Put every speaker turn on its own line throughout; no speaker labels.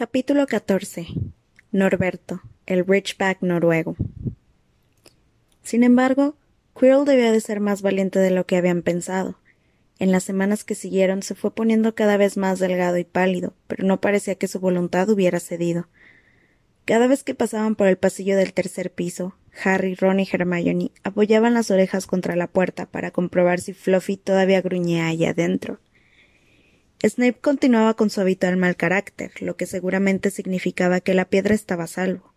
Capítulo 14. Norberto, el Ridgeback noruego. Sin embargo, Quirrell debía de ser más valiente de lo que habían pensado. En las semanas que siguieron se fue poniendo cada vez más delgado y pálido, pero no parecía que su voluntad hubiera cedido. Cada vez que pasaban por el pasillo del tercer piso, Harry, Ron y Hermione apoyaban las orejas contra la puerta para comprobar si Fluffy todavía gruñía allá adentro. Snape continuaba con su habitual mal carácter, lo que seguramente significaba que la piedra estaba a salvo.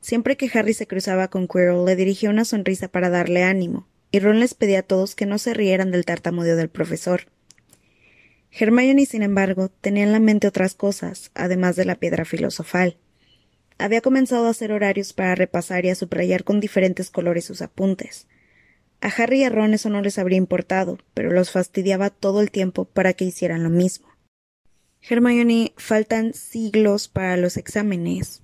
Siempre que Harry se cruzaba con Quirrell le dirigía una sonrisa para darle ánimo, y Ron les pedía a todos que no se rieran del tartamudeo del profesor. Hermione, sin embargo, tenía en la mente otras cosas, además de la piedra filosofal. Había comenzado a hacer horarios para repasar y a subrayar con diferentes colores sus apuntes. A Harry y a Ron eso no les habría importado, pero los fastidiaba todo el tiempo para que hicieran lo mismo. Hermione, faltan siglos para los exámenes.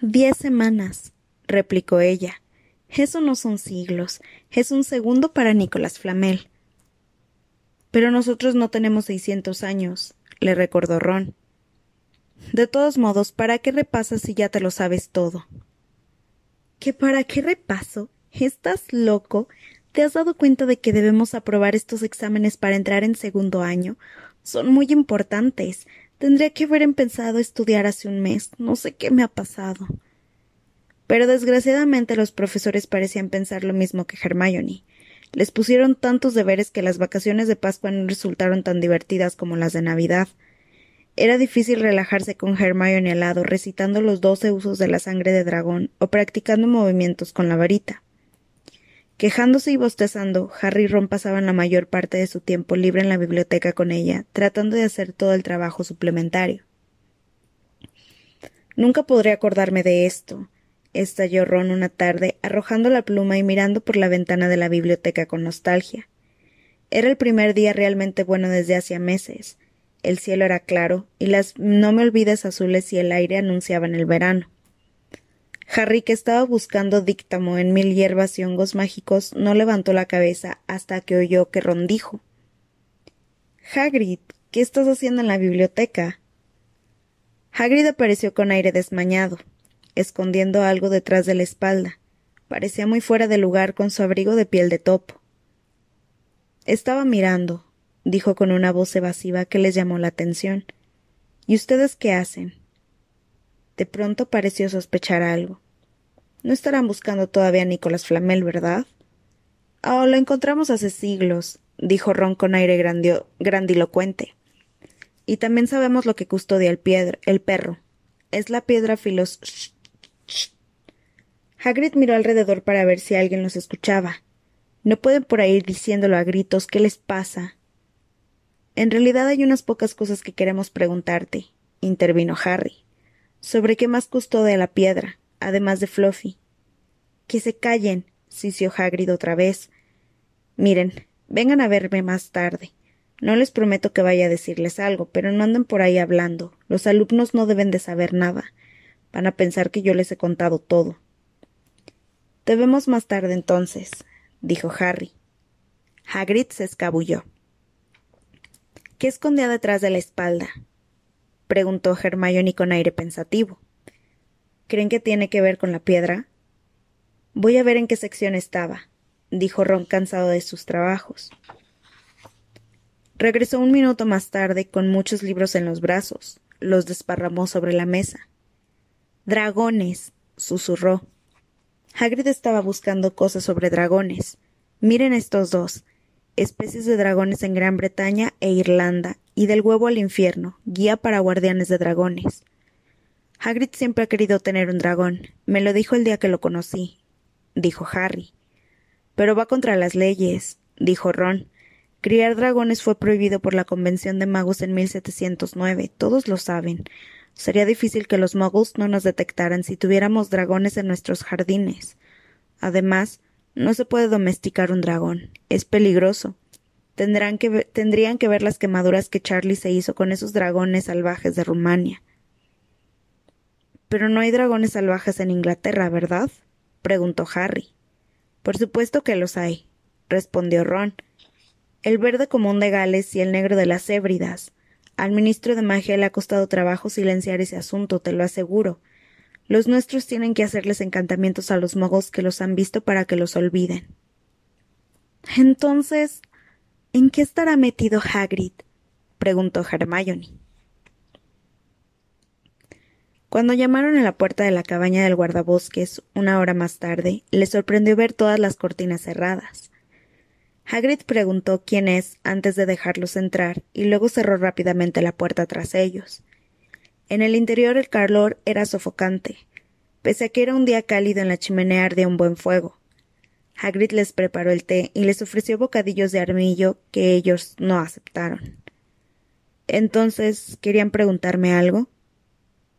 Diez semanas, replicó ella. Eso no son siglos, es un segundo para Nicolás Flamel. Pero nosotros no tenemos seiscientos años, le recordó Ron. De todos modos, ¿para qué repasas si ya te lo sabes todo? ¿Que para qué repaso? ¿Estás loco? ¿Te has dado cuenta de que debemos aprobar estos exámenes para entrar en segundo año? Son muy importantes. Tendría que haber empezado a estudiar hace un mes. No sé qué me ha pasado. Pero desgraciadamente los profesores parecían pensar lo mismo que Hermione. Les pusieron tantos deberes que las vacaciones de Pascua no resultaron tan divertidas como las de Navidad. Era difícil relajarse con Hermione al lado, recitando los doce usos de la sangre de dragón o practicando movimientos con la varita. Quejándose y bostezando, Harry y Ron pasaban la mayor parte de su tiempo libre en la biblioteca con ella, tratando de hacer todo el trabajo suplementario. Nunca podré acordarme de esto, estalló Ron una tarde, arrojando la pluma y mirando por la ventana de la biblioteca con nostalgia. Era el primer día realmente bueno desde hacía meses. El cielo era claro, y las no me olvides azules y el aire anunciaban el verano. Harry, que estaba buscando díctamo en mil hierbas y hongos mágicos, no levantó la cabeza hasta que oyó que Ron dijo Hagrid, ¿qué estás haciendo en la biblioteca? Hagrid apareció con aire desmañado, escondiendo algo detrás de la espalda. Parecía muy fuera de lugar con su abrigo de piel de topo. Estaba mirando, dijo con una voz evasiva que les llamó la atención. ¿Y ustedes qué hacen? De pronto pareció sospechar algo. No estarán buscando todavía a Nicolás Flamel, ¿verdad? Oh, lo encontramos hace siglos, dijo Ron con aire grandilocuente. Y también sabemos lo que custodia el, el perro. Es la piedra filos. Hagrid miró alrededor para ver si alguien los escuchaba. No pueden por ahí diciéndolo a gritos. ¿Qué les pasa? En realidad hay unas pocas cosas que queremos preguntarte, intervino Harry sobre qué más de la piedra, además de Fluffy. Que se callen, sisió Hagrid otra vez. Miren, vengan a verme más tarde. No les prometo que vaya a decirles algo, pero no anden por ahí hablando. Los alumnos no deben de saber nada. Van a pensar que yo les he contado todo. Te vemos más tarde entonces, dijo Harry. Hagrid se escabulló. ¿Qué escondía detrás de la espalda? Preguntó Hermione con aire pensativo. ¿Creen que tiene que ver con la piedra? Voy a ver en qué sección estaba, dijo Ron cansado de sus trabajos. Regresó un minuto más tarde con muchos libros en los brazos. Los desparramó sobre la mesa. Dragones. susurró. Hagrid estaba buscando cosas sobre dragones. Miren estos dos especies de dragones en Gran Bretaña e Irlanda, y del huevo al infierno, guía para guardianes de dragones. Hagrid siempre ha querido tener un dragón. Me lo dijo el día que lo conocí, dijo Harry. Pero va contra las leyes, dijo Ron. Criar dragones fue prohibido por la Convención de Magos en 1709, todos lo saben. Sería difícil que los muggles no nos detectaran si tuviéramos dragones en nuestros jardines. Además, no se puede domesticar un dragón. Es peligroso. Tendrán que tendrían que ver las quemaduras que Charlie se hizo con esos dragones salvajes de Rumania. Pero no hay dragones salvajes en Inglaterra, ¿verdad? preguntó Harry. Por supuesto que los hay, respondió Ron. El verde común de Gales y el negro de las Hébridas. Al ministro de magia le ha costado trabajo silenciar ese asunto, te lo aseguro. Los nuestros tienen que hacerles encantamientos a los mogos que los han visto para que los olviden. Entonces, ¿en qué estará metido Hagrid? preguntó Hermione. Cuando llamaron a la puerta de la cabaña del guardabosques una hora más tarde, le sorprendió ver todas las cortinas cerradas. Hagrid preguntó quién es antes de dejarlos entrar y luego cerró rápidamente la puerta tras ellos. En el interior el calor era sofocante. Pese a que era un día cálido en la chimenea ardía un buen fuego. Hagrid les preparó el té y les ofreció bocadillos de armillo que ellos no aceptaron. Entonces, ¿querían preguntarme algo?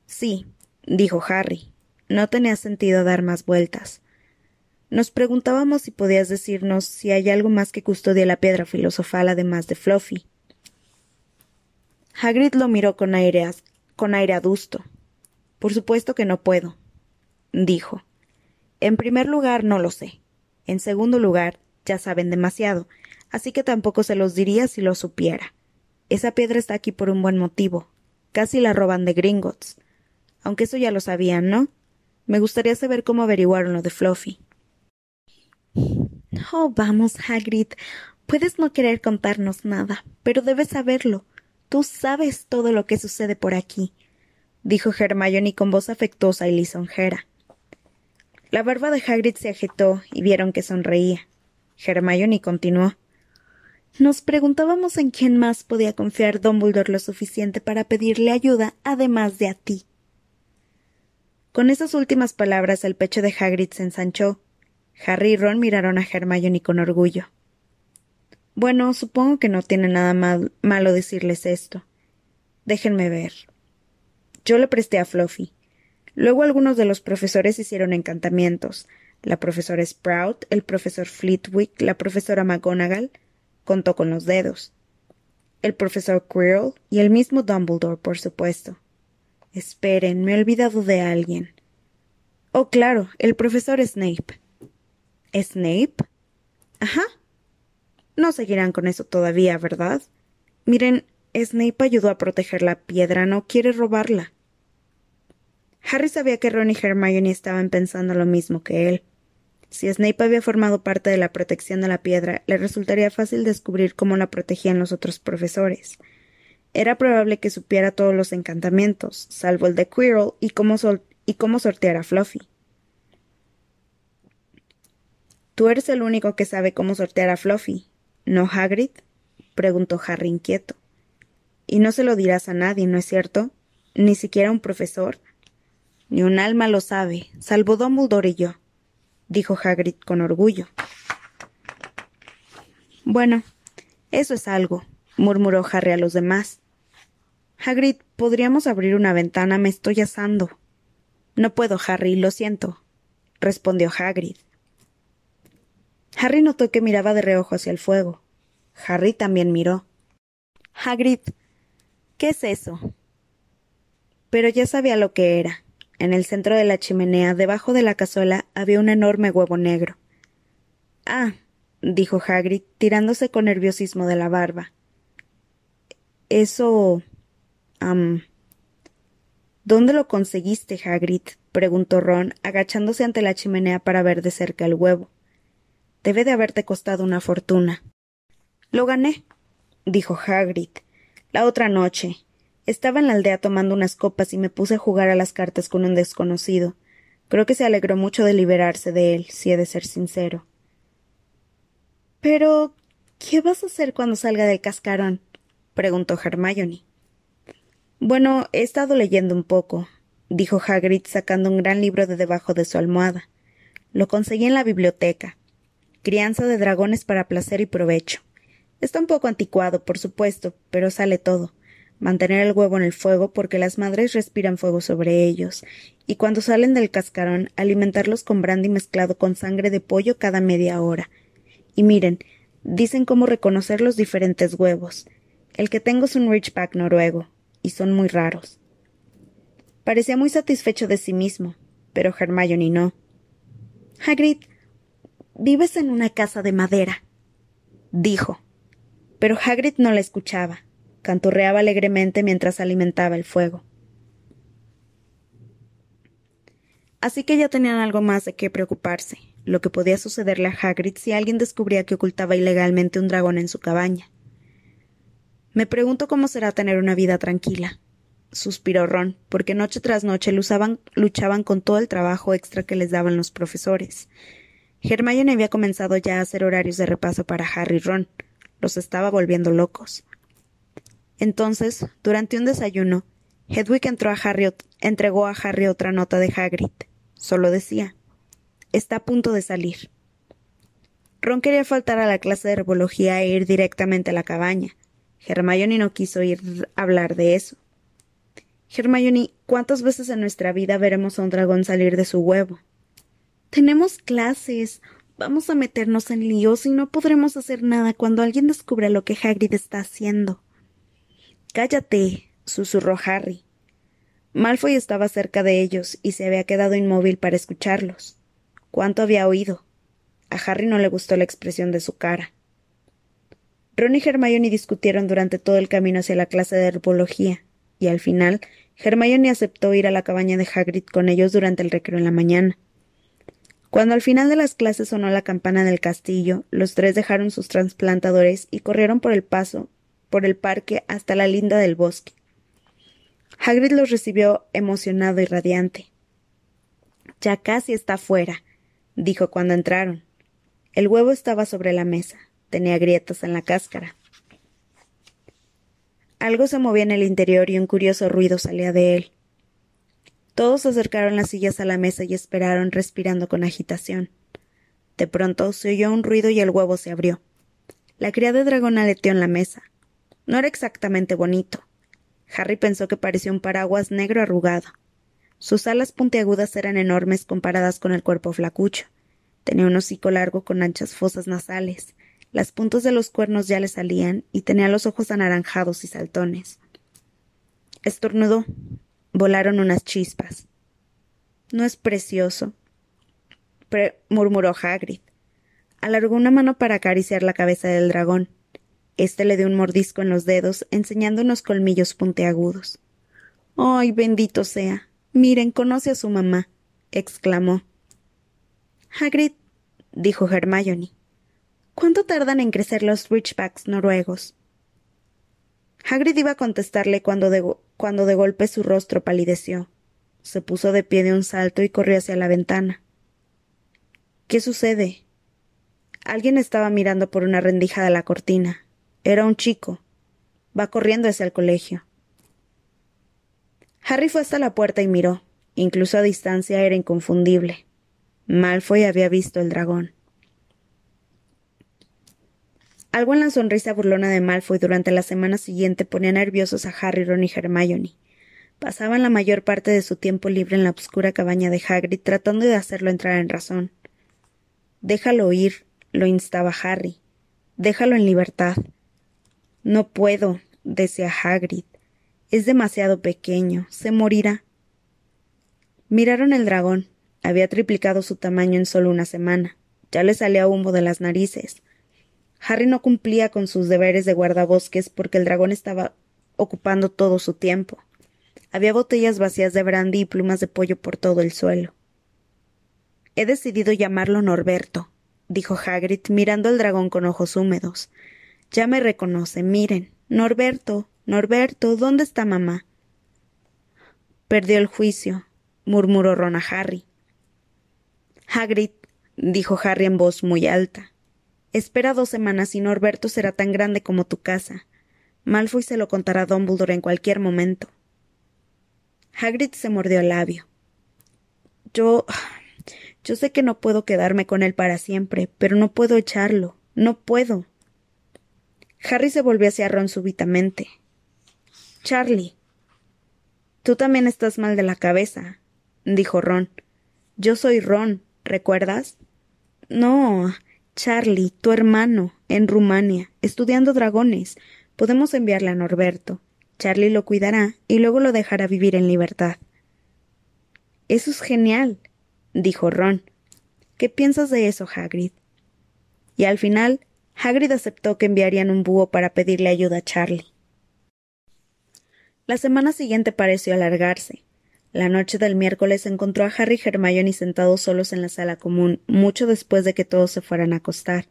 Sí, dijo Harry. No tenía sentido dar más vueltas. Nos preguntábamos si podías decirnos si hay algo más que custodia la piedra filosofal además de Fluffy. Hagrid lo miró con aire, con aire adusto. Por supuesto que no puedo, dijo. En primer lugar, no lo sé. En segundo lugar, ya saben demasiado, así que tampoco se los diría si lo supiera. Esa piedra está aquí por un buen motivo. Casi la roban de Gringotts. Aunque eso ya lo sabían, ¿no? Me gustaría saber cómo averiguaron lo de Fluffy. Oh, vamos, Hagrid. Puedes no querer contarnos nada, pero debes saberlo. Tú sabes todo lo que sucede por aquí, dijo Hermione con voz afectuosa y lisonjera. La barba de Hagrid se agitó y vieron que sonreía. Hermione continuó. Nos preguntábamos en quién más podía confiar Dumbledore lo suficiente para pedirle ayuda, además de a ti. Con esas últimas palabras el pecho de Hagrid se ensanchó Harry y Ron miraron a Hermione con orgullo. Bueno, supongo que no tiene nada malo decirles esto. Déjenme ver. Yo le presté a Fluffy. Luego algunos de los profesores hicieron encantamientos. La profesora Sprout, el profesor Flitwick, la profesora McGonagall contó con los dedos. El profesor Quirrell y el mismo Dumbledore, por supuesto. Esperen, me he olvidado de alguien. Oh, claro, el profesor Snape. ¿Snape? Ajá. No seguirán con eso todavía, ¿verdad? Miren, Snape ayudó a proteger la piedra, no quiere robarla. Harry sabía que Ron y Hermione estaban pensando lo mismo que él. Si Snape había formado parte de la protección de la piedra, le resultaría fácil descubrir cómo la protegían los otros profesores. Era probable que supiera todos los encantamientos, salvo el de Quirrell, y cómo, y cómo sortear a Fluffy. Tú eres el único que sabe cómo sortear a Fluffy, ¿no, Hagrid? preguntó Harry inquieto. Y no se lo dirás a nadie, ¿no es cierto? Ni siquiera a un profesor. Ni un alma lo sabe, salvo Dumbledore y yo, dijo Hagrid con orgullo. Bueno, eso es algo, murmuró Harry a los demás. Hagrid, podríamos abrir una ventana, me estoy asando. No puedo, Harry, lo siento, respondió Hagrid. Harry notó que miraba de reojo hacia el fuego. Harry también miró. Hagrid, ¿qué es eso? Pero ya sabía lo que era. En el centro de la chimenea, debajo de la cazuela, había un enorme huevo negro. Ah, dijo Hagrid, tirándose con nerviosismo de la barba. Eso. ¿Dónde lo conseguiste, Hagrid? preguntó Ron, agachándose ante la chimenea para ver de cerca el huevo. Debe de haberte costado una fortuna. Lo gané, dijo Hagrid. La otra noche. Estaba en la aldea tomando unas copas y me puse a jugar a las cartas con un desconocido. Creo que se alegró mucho de liberarse de él, si he de ser sincero. Pero. ¿qué vas a hacer cuando salga del cascarón? preguntó Hermione. Bueno, he estado leyendo un poco, dijo Hagrid sacando un gran libro de debajo de su almohada. Lo conseguí en la biblioteca crianza de dragones para placer y provecho. Está un poco anticuado, por supuesto, pero sale todo. Mantener el huevo en el fuego porque las madres respiran fuego sobre ellos, y cuando salen del cascarón, alimentarlos con brandy mezclado con sangre de pollo cada media hora. Y miren, dicen cómo reconocer los diferentes huevos. El que tengo es un Ridgeback noruego, y son muy raros. Parecía muy satisfecho de sí mismo, pero Hermione no. Hagrid, Vives en una casa de madera, dijo. Pero Hagrid no la escuchaba. Canturreaba alegremente mientras alimentaba el fuego. Así que ya tenían algo más de qué preocuparse, lo que podía sucederle a Hagrid si alguien descubría que ocultaba ilegalmente un dragón en su cabaña. Me pregunto cómo será tener una vida tranquila, suspiró Ron, porque noche tras noche luchaban con todo el trabajo extra que les daban los profesores. Hermione había comenzado ya a hacer horarios de repaso para Harry y Ron. Los estaba volviendo locos. Entonces, durante un desayuno, Hedwig entró a Harry, entregó a Harry otra nota de Hagrid. Solo decía: Está a punto de salir. Ron quería faltar a la clase de herbología e ir directamente a la cabaña. Hermione no quiso ir a hablar de eso. Hermione, ¿cuántas veces en nuestra vida veremos a un dragón salir de su huevo? Tenemos clases. Vamos a meternos en líos y no podremos hacer nada cuando alguien descubra lo que Hagrid está haciendo. Cállate, susurró Harry. Malfoy estaba cerca de ellos y se había quedado inmóvil para escucharlos. ¿Cuánto había oído? A Harry no le gustó la expresión de su cara. Ron y Hermione discutieron durante todo el camino hacia la clase de herbología, y al final Hermione aceptó ir a la cabaña de Hagrid con ellos durante el recreo en la mañana. Cuando al final de las clases sonó la campana del castillo, los tres dejaron sus trasplantadores y corrieron por el paso por el parque hasta la linda del bosque. Hagrid los recibió emocionado y radiante. Ya casi está fuera, dijo cuando entraron. El huevo estaba sobre la mesa. Tenía grietas en la cáscara. Algo se movía en el interior y un curioso ruido salía de él. Todos acercaron las sillas a la mesa y esperaron respirando con agitación. De pronto se oyó un ruido y el huevo se abrió. La cría de dragón aleteó en la mesa. No era exactamente bonito. Harry pensó que parecía un paraguas negro arrugado. Sus alas puntiagudas eran enormes comparadas con el cuerpo flacucho. Tenía un hocico largo con anchas fosas nasales. Las puntas de los cuernos ya le salían y tenía los ojos anaranjados y saltones. Estornudó. Volaron unas chispas. ¿No es precioso? murmuró Hagrid. Alargó una mano para acariciar la cabeza del dragón. Este le dio un mordisco en los dedos, enseñando unos colmillos puntiagudos. ¡Ay, bendito sea! Miren, conoce a su mamá, exclamó. Hagrid, dijo Hermione. ¿Cuánto tardan en crecer los Ridgebacks noruegos? Hagrid iba a contestarle cuando cuando de golpe su rostro palideció. Se puso de pie de un salto y corrió hacia la ventana. ¿Qué sucede? Alguien estaba mirando por una rendija de la cortina. Era un chico. Va corriendo hacia el colegio. Harry fue hasta la puerta y miró. Incluso a distancia era inconfundible. Malfoy había visto el dragón. Algo en la sonrisa burlona de Malfoy durante la semana siguiente ponía nerviosos a Harry, Ron y Hermione. Pasaban la mayor parte de su tiempo libre en la oscura cabaña de Hagrid tratando de hacerlo entrar en razón. Déjalo ir, lo instaba Harry. Déjalo en libertad. No puedo, decía Hagrid. Es demasiado pequeño. Se morirá. Miraron el dragón. Había triplicado su tamaño en solo una semana. Ya le salía humo de las narices. Harry no cumplía con sus deberes de guardabosques porque el dragón estaba ocupando todo su tiempo. Había botellas vacías de brandy y plumas de pollo por todo el suelo. He decidido llamarlo Norberto, dijo Hagrid mirando al dragón con ojos húmedos. Ya me reconoce. Miren. Norberto. Norberto. ¿Dónde está mamá? Perdió el juicio, murmuró Ron Harry. Hagrid, dijo Harry en voz muy alta. Espera dos semanas y Norberto será tan grande como tu casa. Malfoy se lo contará a Dumbledore en cualquier momento. Hagrid se mordió el labio. Yo. Yo sé que no puedo quedarme con él para siempre, pero no puedo echarlo. No puedo. Harry se volvió hacia Ron súbitamente. Charlie. Tú también estás mal de la cabeza, dijo Ron. Yo soy Ron, ¿recuerdas? No, Charlie, tu hermano, en Rumania, estudiando dragones. Podemos enviarle a Norberto. Charlie lo cuidará y luego lo dejará vivir en libertad. Eso es genial, dijo Ron. ¿Qué piensas de eso, Hagrid? Y al final Hagrid aceptó que enviarían un búho para pedirle ayuda a Charlie. La semana siguiente pareció alargarse. La noche del miércoles encontró a Harry y Hermione sentados solos en la sala común, mucho después de que todos se fueran a acostar.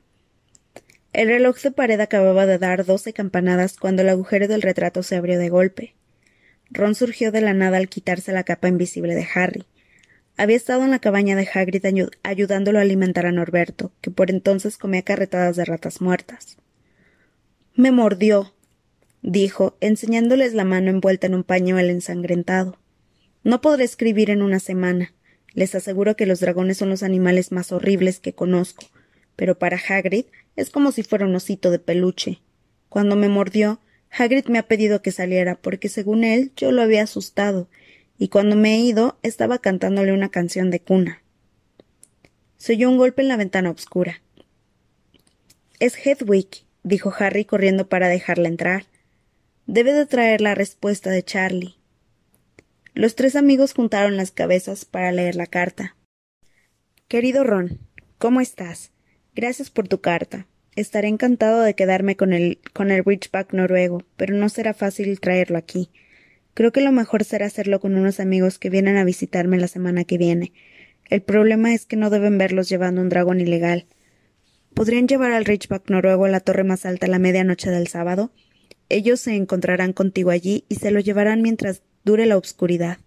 El reloj de pared acababa de dar doce campanadas cuando el agujero del retrato se abrió de golpe. Ron surgió de la nada al quitarse la capa invisible de Harry. Había estado en la cabaña de Hagrid ayudándolo a alimentar a Norberto, que por entonces comía carretadas de ratas muertas. Me mordió, dijo, enseñándoles la mano envuelta en un pañuelo ensangrentado. No podré escribir en una semana. Les aseguro que los dragones son los animales más horribles que conozco, pero para Hagrid es como si fuera un osito de peluche. Cuando me mordió, Hagrid me ha pedido que saliera porque según él yo lo había asustado, y cuando me he ido estaba cantándole una canción de cuna. Se oyó un golpe en la ventana oscura. Es Hedwig, dijo Harry corriendo para dejarla entrar. Debe de traer la respuesta de Charlie. Los tres amigos juntaron las cabezas para leer la carta. Querido Ron, ¿cómo estás? Gracias por tu carta. Estaré encantado de quedarme con el, con el Ridgeback noruego, pero no será fácil traerlo aquí. Creo que lo mejor será hacerlo con unos amigos que vienen a visitarme la semana que viene. El problema es que no deben verlos llevando un dragón ilegal. ¿Podrían llevar al Ridgeback noruego a la torre más alta a la medianoche del sábado? Ellos se encontrarán contigo allí y se lo llevarán mientras dure la obscuridad.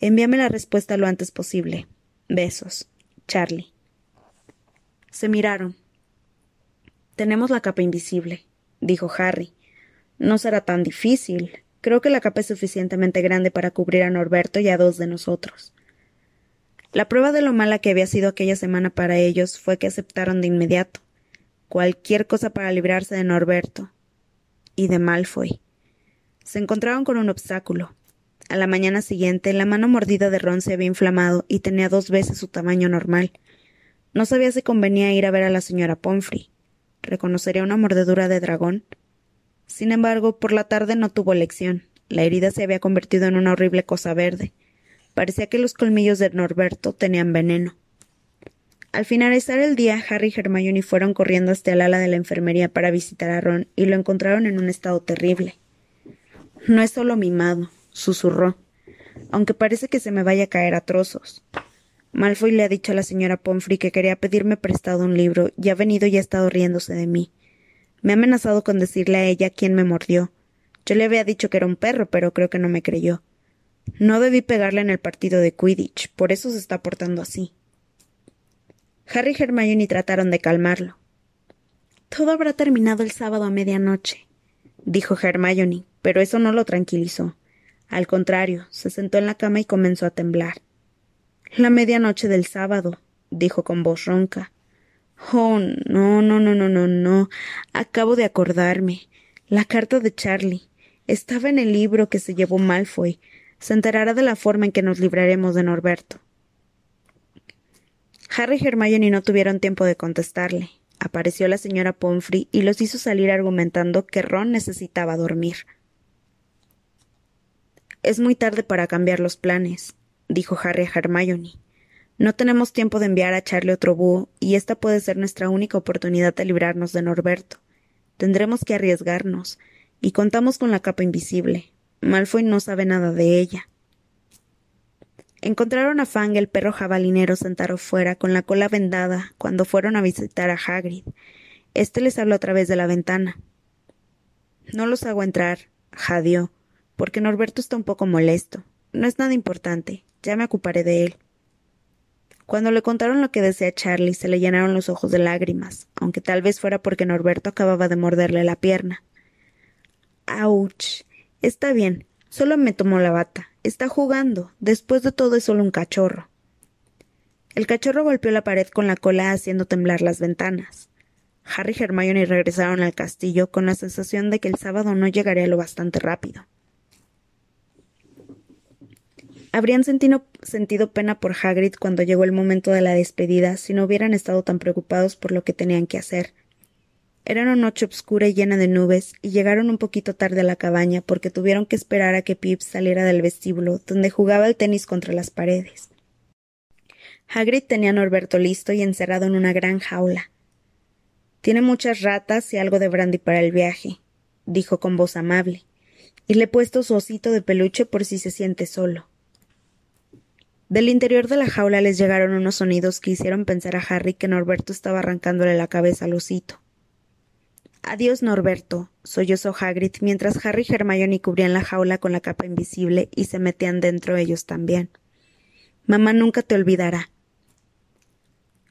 Envíame la respuesta lo antes posible. Besos. Charlie. Se miraron. Tenemos la capa invisible, dijo Harry. No será tan difícil. Creo que la capa es suficientemente grande para cubrir a Norberto y a dos de nosotros. La prueba de lo mala que había sido aquella semana para ellos fue que aceptaron de inmediato. Cualquier cosa para librarse de Norberto, y de Malfoy. Se encontraron con un obstáculo. A la mañana siguiente, la mano mordida de Ron se había inflamado y tenía dos veces su tamaño normal. No sabía si convenía ir a ver a la señora Pomfrey. ¿Reconocería una mordedura de dragón? Sin embargo, por la tarde no tuvo elección. La herida se había convertido en una horrible cosa verde. Parecía que los colmillos de Norberto tenían veneno. Al finalizar el día, Harry y Hermione fueron corriendo hasta el ala de la enfermería para visitar a Ron y lo encontraron en un estado terrible. No es solo mimado, susurró, aunque parece que se me vaya a caer a trozos. Malfoy le ha dicho a la señora Pomfrey que quería pedirme prestado un libro y ha venido y ha estado riéndose de mí. Me ha amenazado con decirle a ella quién me mordió. Yo le había dicho que era un perro, pero creo que no me creyó. No debí pegarle en el partido de Quidditch, por eso se está portando así. Harry y Hermione trataron de calmarlo. Todo habrá terminado el sábado a medianoche, dijo Hermione, pero eso no lo tranquilizó. Al contrario, se sentó en la cama y comenzó a temblar. La medianoche del sábado, dijo con voz ronca. Oh, no, no, no, no, no, no. Acabo de acordarme. La carta de Charlie. Estaba en el libro que se llevó Malfoy. Se enterará de la forma en que nos libraremos de Norberto. Harry y Hermione no tuvieron tiempo de contestarle. Apareció la señora Pomfrey y los hizo salir argumentando que Ron necesitaba dormir. Es muy tarde para cambiar los planes, dijo Harry a Hermione. No tenemos tiempo de enviar a Charlie otro búho, y esta puede ser nuestra única oportunidad de librarnos de Norberto. Tendremos que arriesgarnos, y contamos con la capa invisible. Malfoy no sabe nada de ella. Encontraron a Fang, el perro jabalinero, sentado fuera, con la cola vendada, cuando fueron a visitar a Hagrid. Este les habló a través de la ventana. No los hago entrar, jadeó, porque Norberto está un poco molesto. No es nada importante, ya me ocuparé de él. Cuando le contaron lo que decía Charlie, se le llenaron los ojos de lágrimas, aunque tal vez fuera porque Norberto acababa de morderle la pierna. ¡Auch! Está bien, solo me tomó la bata. Está jugando. Después de todo es solo un cachorro. El cachorro golpeó la pared con la cola haciendo temblar las ventanas. Harry y Hermione regresaron al castillo con la sensación de que el sábado no llegaría lo bastante rápido. Habrían sentido, pena por Hagrid cuando llegó el momento de la despedida si no hubieran estado tan preocupados por lo que tenían que hacer. Era una noche oscura y llena de nubes, y llegaron un poquito tarde a la cabaña porque tuvieron que esperar a que Pips saliera del vestíbulo, donde jugaba el tenis contra las paredes. Hagrid tenía a Norberto listo y encerrado en una gran jaula. Tiene muchas ratas y algo de brandy para el viaje, dijo con voz amable, y le he puesto su osito de peluche por si se siente solo. Del interior de la jaula les llegaron unos sonidos que hicieron pensar a Harry que Norberto estaba arrancándole la cabeza al osito. Adiós, Norberto, sollozó Hagrid mientras Harry y Hermione cubrían la jaula con la capa invisible y se metían dentro ellos también. Mamá nunca te olvidará.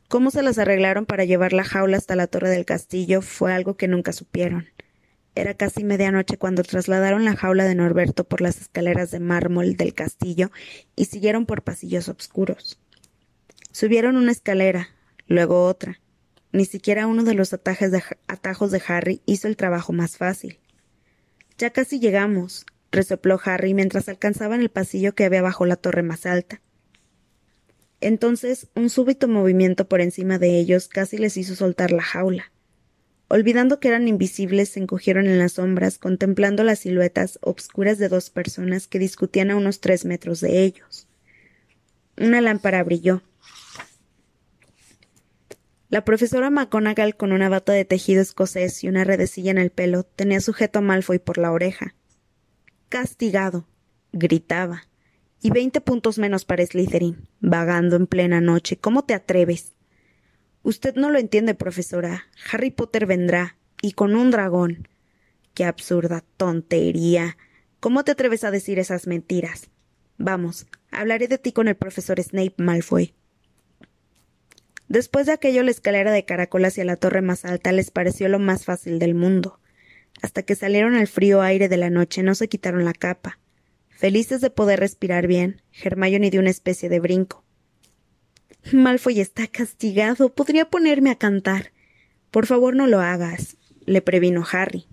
Cómo se las arreglaron para llevar la jaula hasta la torre del castillo fue algo que nunca supieron. Era casi medianoche cuando trasladaron la jaula de Norberto por las escaleras de mármol del castillo y siguieron por pasillos oscuros. Subieron una escalera, luego otra. Ni siquiera uno de los atajos de Harry hizo el trabajo más fácil. Ya casi llegamos, resopló Harry mientras alcanzaban el pasillo que había bajo la torre más alta. Entonces un súbito movimiento por encima de ellos casi les hizo soltar la jaula. Olvidando que eran invisibles, se encogieron en las sombras, contemplando las siluetas obscuras de dos personas que discutían a unos tres metros de ellos. Una lámpara brilló. La profesora McGonagall, con una bata de tejido escocés y una redecilla en el pelo, tenía sujeto a Malfoy por la oreja. Castigado. gritaba. Y veinte puntos menos para Slytherin, vagando en plena noche. ¿Cómo te atreves? Usted no lo entiende, profesora. Harry Potter vendrá, y con un dragón. Qué absurda tontería. ¿Cómo te atreves a decir esas mentiras? Vamos, hablaré de ti con el profesor Snape Malfoy. Después de aquello, la escalera de caracol hacia la torre más alta les pareció lo más fácil del mundo. Hasta que salieron al frío aire de la noche no se quitaron la capa. Felices de poder respirar bien, Hermione dio una especie de brinco. Malfoy está castigado. Podría ponerme a cantar. Por favor, no lo hagas, le previno Harry.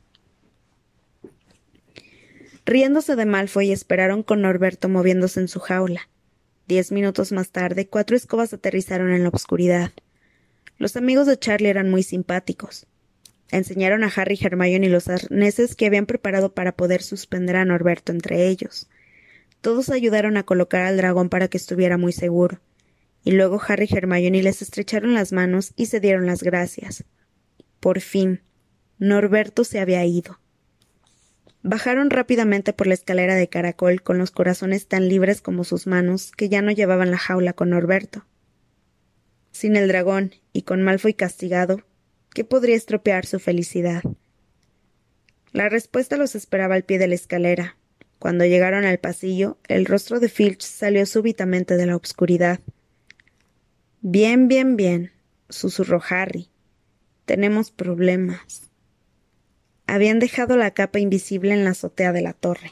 Riéndose de Malfoy, esperaron con Norberto moviéndose en su jaula. Diez minutos más tarde, cuatro escobas aterrizaron en la oscuridad. Los amigos de Charlie eran muy simpáticos. Enseñaron a Harry y los arneses que habían preparado para poder suspender a Norberto entre ellos. Todos ayudaron a colocar al dragón para que estuviera muy seguro. Y luego Harry y Hermione les estrecharon las manos y se dieron las gracias. Por fin, Norberto se había ido. Bajaron rápidamente por la escalera de caracol con los corazones tan libres como sus manos que ya no llevaban la jaula con Norberto. Sin el dragón y con Malfoy castigado, ¿qué podría estropear su felicidad? La respuesta los esperaba al pie de la escalera, cuando llegaron al pasillo, el rostro de Filch salió súbitamente de la obscuridad. Bien, bien, bien, susurró Harry. Tenemos problemas. Habían dejado la capa invisible en la azotea de la torre.